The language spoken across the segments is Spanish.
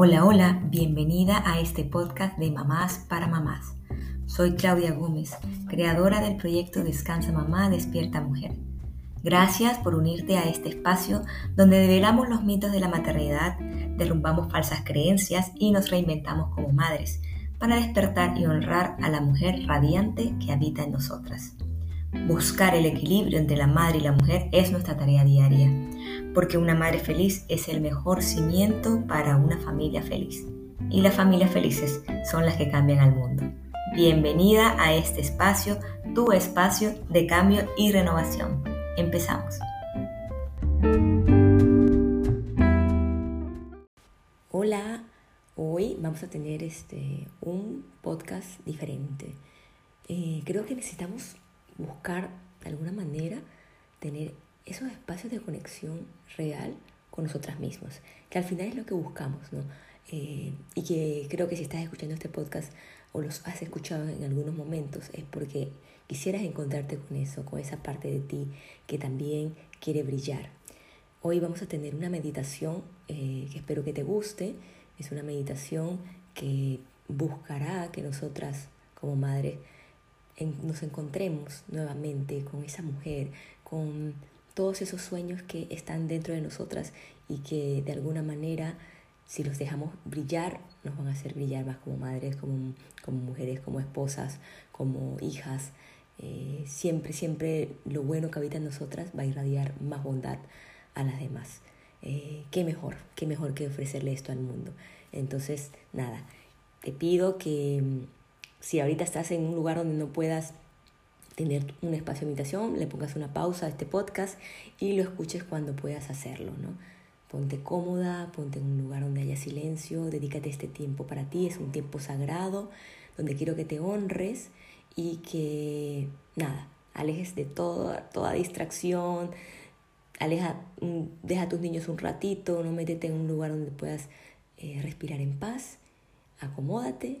Hola, hola, bienvenida a este podcast de Mamás para Mamás. Soy Claudia Gómez, creadora del proyecto Descansa Mamá, Despierta Mujer. Gracias por unirte a este espacio donde develamos los mitos de la maternidad, derrumbamos falsas creencias y nos reinventamos como madres para despertar y honrar a la mujer radiante que habita en nosotras. Buscar el equilibrio entre la madre y la mujer es nuestra tarea diaria porque una madre feliz es el mejor cimiento para una familia feliz. Y las familias felices son las que cambian al mundo. Bienvenida a este espacio, tu espacio de cambio y renovación. Empezamos. Hola, hoy vamos a tener este, un podcast diferente. Eh, creo que necesitamos buscar de alguna manera tener esos espacios de conexión real con nosotras mismas, que al final es lo que buscamos, ¿no? Eh, y que creo que si estás escuchando este podcast o los has escuchado en algunos momentos es porque quisieras encontrarte con eso, con esa parte de ti que también quiere brillar. Hoy vamos a tener una meditación eh, que espero que te guste. Es una meditación que buscará que nosotras como madres nos encontremos nuevamente con esa mujer, con todos esos sueños que están dentro de nosotras y que de alguna manera, si los dejamos brillar, nos van a hacer brillar más como madres, como, como mujeres, como esposas, como hijas. Eh, siempre, siempre lo bueno que habita en nosotras va a irradiar más bondad a las demás. Eh, ¿Qué mejor? ¿Qué mejor que ofrecerle esto al mundo? Entonces, nada, te pido que si ahorita estás en un lugar donde no puedas tener un espacio de meditación, le pongas una pausa a este podcast y lo escuches cuando puedas hacerlo, ¿no? Ponte cómoda, ponte en un lugar donde haya silencio, dedícate este tiempo para ti, es un tiempo sagrado donde quiero que te honres y que, nada, alejes de toda, toda distracción, aleja, mm, deja a tus niños un ratito, no métete en un lugar donde puedas eh, respirar en paz, acomódate,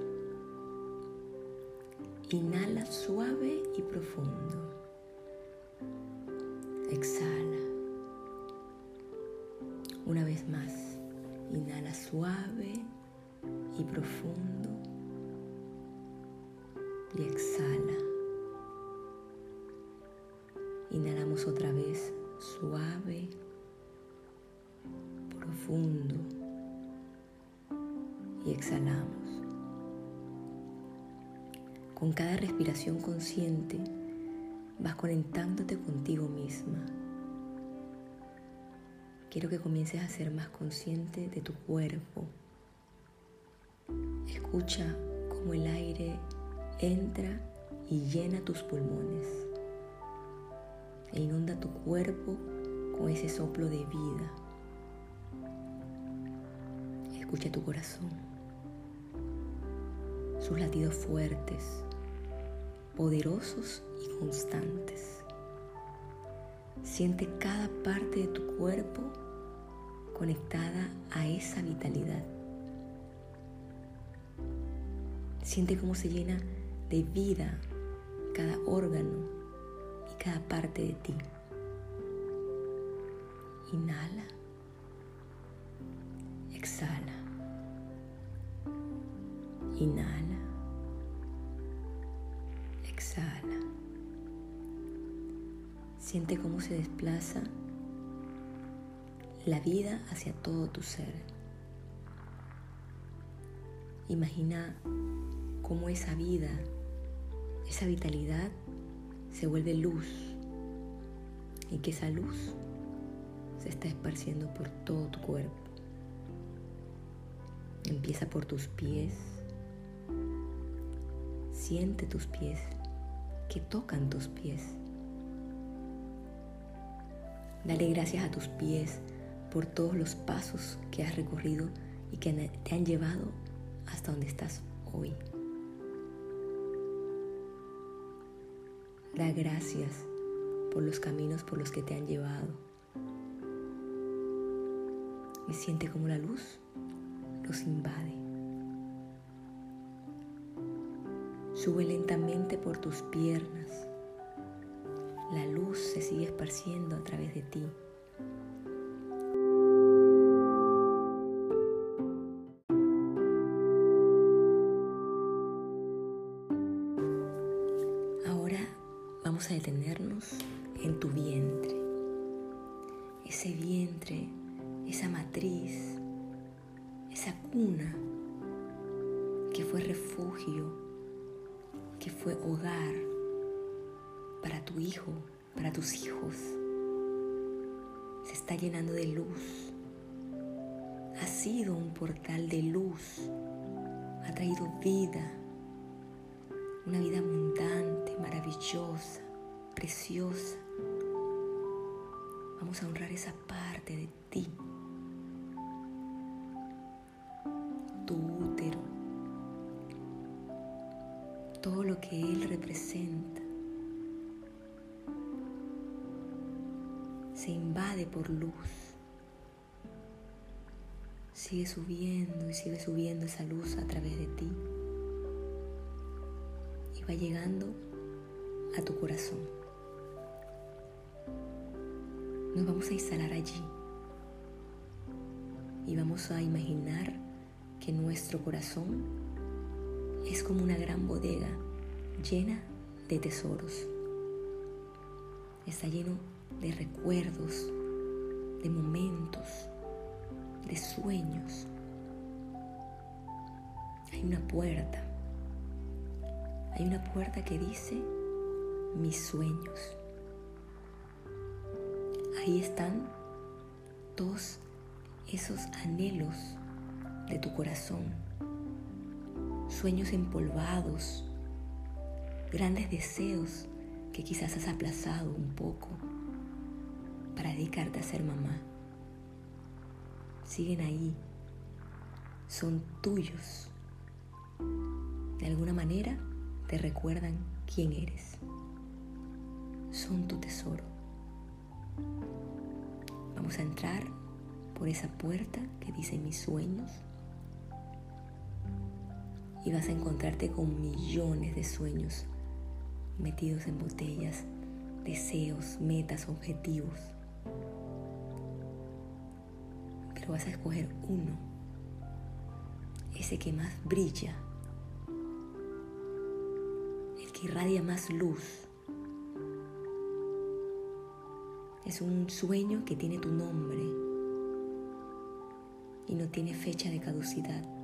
Inhala suave y profundo. Exhala. Una vez más. Inhala suave y profundo. Y exhala. Inhalamos otra vez suave profundo y exhalamos. Con cada respiración consciente vas conectándote contigo misma. Quiero que comiences a ser más consciente de tu cuerpo. Escucha cómo el aire entra y llena tus pulmones e inunda tu cuerpo con ese soplo de vida. Escucha tu corazón, sus latidos fuertes, poderosos y constantes. Siente cada parte de tu cuerpo conectada a esa vitalidad. Siente cómo se llena de vida cada órgano y cada parte de ti. Inhala. Exhala. Inhala. Exhala. Siente cómo se desplaza la vida hacia todo tu ser. Imagina cómo esa vida, esa vitalidad se vuelve luz y que esa luz se está esparciendo por todo tu cuerpo. Empieza por tus pies, Siente tus pies, que tocan tus pies. Dale gracias a tus pies por todos los pasos que has recorrido y que te han llevado hasta donde estás hoy. Da gracias por los caminos por los que te han llevado. Y siente como la luz los invade. Sube lentamente por tus piernas. La luz se sigue esparciendo a través de ti. Ahora vamos a detenernos en tu vientre. Ese vientre, esa matriz, esa cuna que fue refugio, que fue hogar para tu hijo, para tus hijos. Se está llenando de luz. Ha sido un portal de luz. Ha traído vida. Una vida abundante, maravillosa, preciosa. Vamos a honrar esa parte de ti. Que Él representa. Se invade por luz. Sigue subiendo y sigue subiendo esa luz a través de ti. Y va llegando a tu corazón. Nos vamos a instalar allí y vamos a imaginar que nuestro corazón es como una gran bodega llena de tesoros. Está lleno de recuerdos, de momentos, de sueños. Hay una puerta. Hay una puerta que dice mis sueños. Ahí están todos esos anhelos de tu corazón, sueños empolvados, grandes deseos que quizás has aplazado un poco para dedicarte a ser mamá. Siguen ahí, son tuyos. De alguna manera te recuerdan quién eres. Son tu tesoro. Vamos a entrar por esa puerta que dice mis sueños y vas a encontrarte con millones de sueños metidos en botellas, deseos, metas, objetivos. Pero vas a escoger uno, ese que más brilla, el que irradia más luz. Es un sueño que tiene tu nombre y no tiene fecha de caducidad.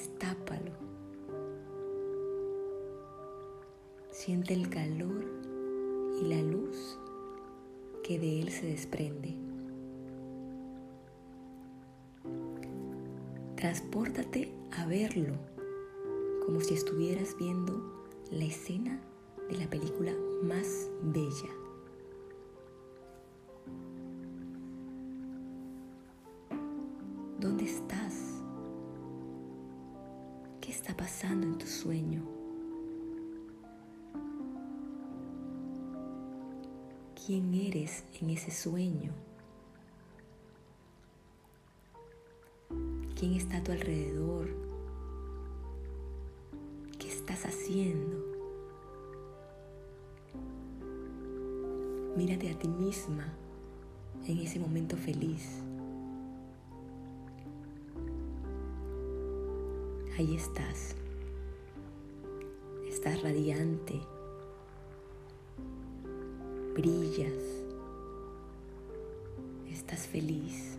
Destápalo, siente el calor y la luz que de él se desprende. Transpórtate a verlo como si estuvieras viendo la escena de la película más bella. ¿Dónde estás? ¿Qué está pasando en tu sueño? ¿Quién eres en ese sueño? ¿Quién está a tu alrededor? ¿Qué estás haciendo? Mírate a ti misma en ese momento feliz. Ahí estás. Estás radiante. Brillas. Estás feliz.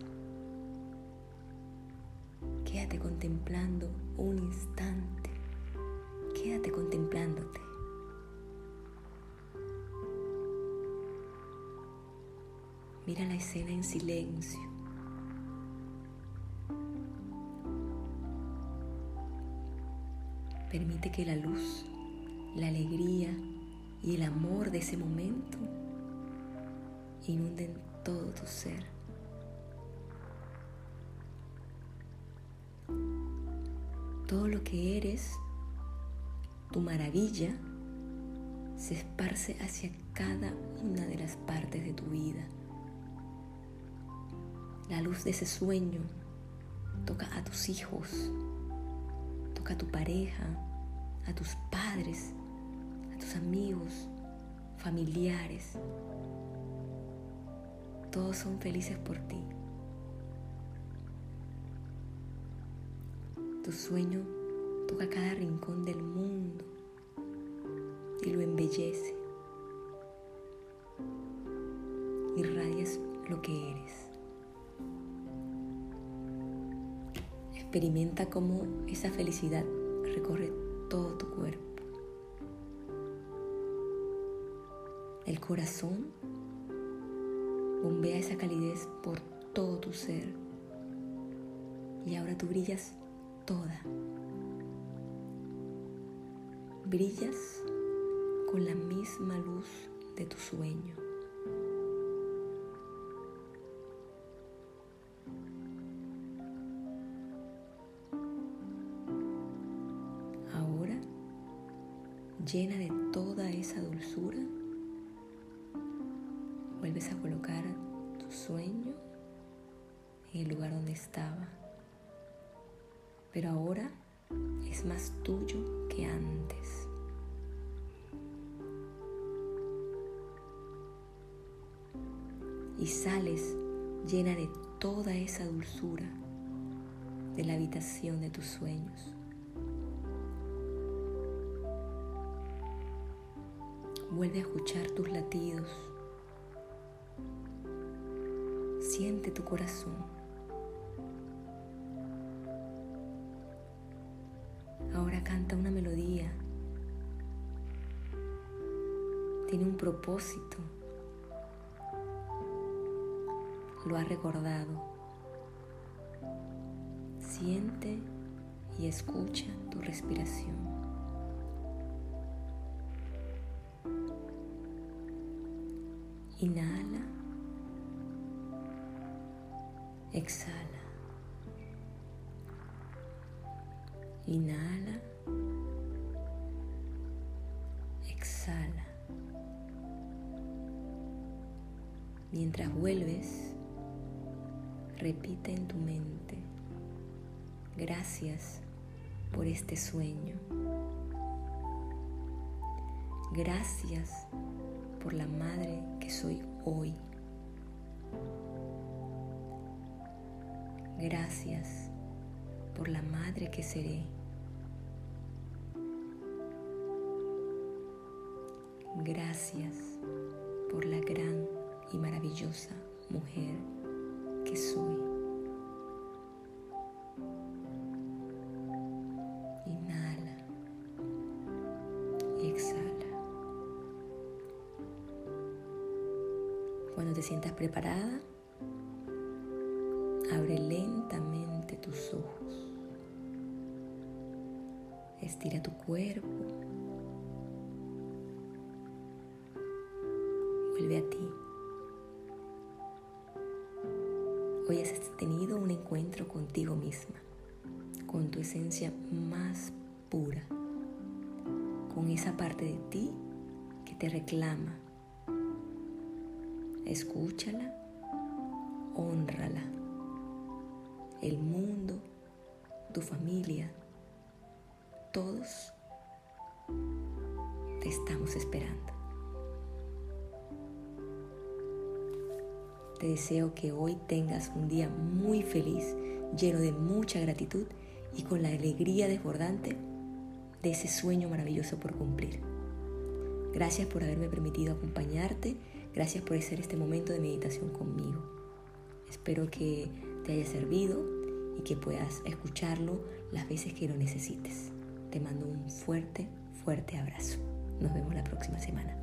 Quédate contemplando un instante. Quédate contemplándote. Mira la escena en silencio. Que la luz, la alegría y el amor de ese momento inunden todo tu ser. todo lo que eres, tu maravilla, se esparce hacia cada una de las partes de tu vida. La luz de ese sueño toca a tus hijos, toca a tu pareja, a tus padres, a tus amigos, familiares. Todos son felices por ti. Tu sueño toca cada rincón del mundo y lo embellece. Irradias lo que eres. Experimenta cómo esa felicidad recorre todo tu cuerpo. El corazón bombea esa calidez por todo tu ser. Y ahora tú brillas toda. Brillas con la misma luz de tu sueño. Llena de toda esa dulzura, vuelves a colocar tu sueño en el lugar donde estaba pero ahora es más tuyo que antes. Y sales llena de toda esa dulzura de la habitación de tus sueños. Vuelve a escuchar tus latidos. Siente tu corazón. Ahora canta una melodía. Tiene un propósito. Lo ha recordado. Siente y escucha tu respiración. Inhala. Exhala. Inhala. Exhala. Mientras vuelves, repite en tu mente, gracias por este sueño. Gracias por la madre que soy hoy. Gracias por la madre que seré. Gracias por la gran y maravillosa mujer que soy. Inhala y exhala. Cuando te sientas preparada, abre lentamente tus ojos. Estira tu cuerpo. Vuelve a ti. Hoy has tenido un encuentro contigo misma, con tu esencia más pura, con esa parte de ti que te reclama. Escúchala, honrala. El mundo, tu familia, todos te estamos esperando. Te deseo que hoy tengas un día muy feliz, lleno de mucha gratitud y con la alegría desbordante de ese sueño maravilloso por cumplir. Gracias por haberme permitido acompañarte, gracias por hacer este momento de meditación conmigo. Espero que te haya servido y que puedas escucharlo las veces que lo necesites. Te mando un fuerte, fuerte abrazo. Nos vemos la próxima semana.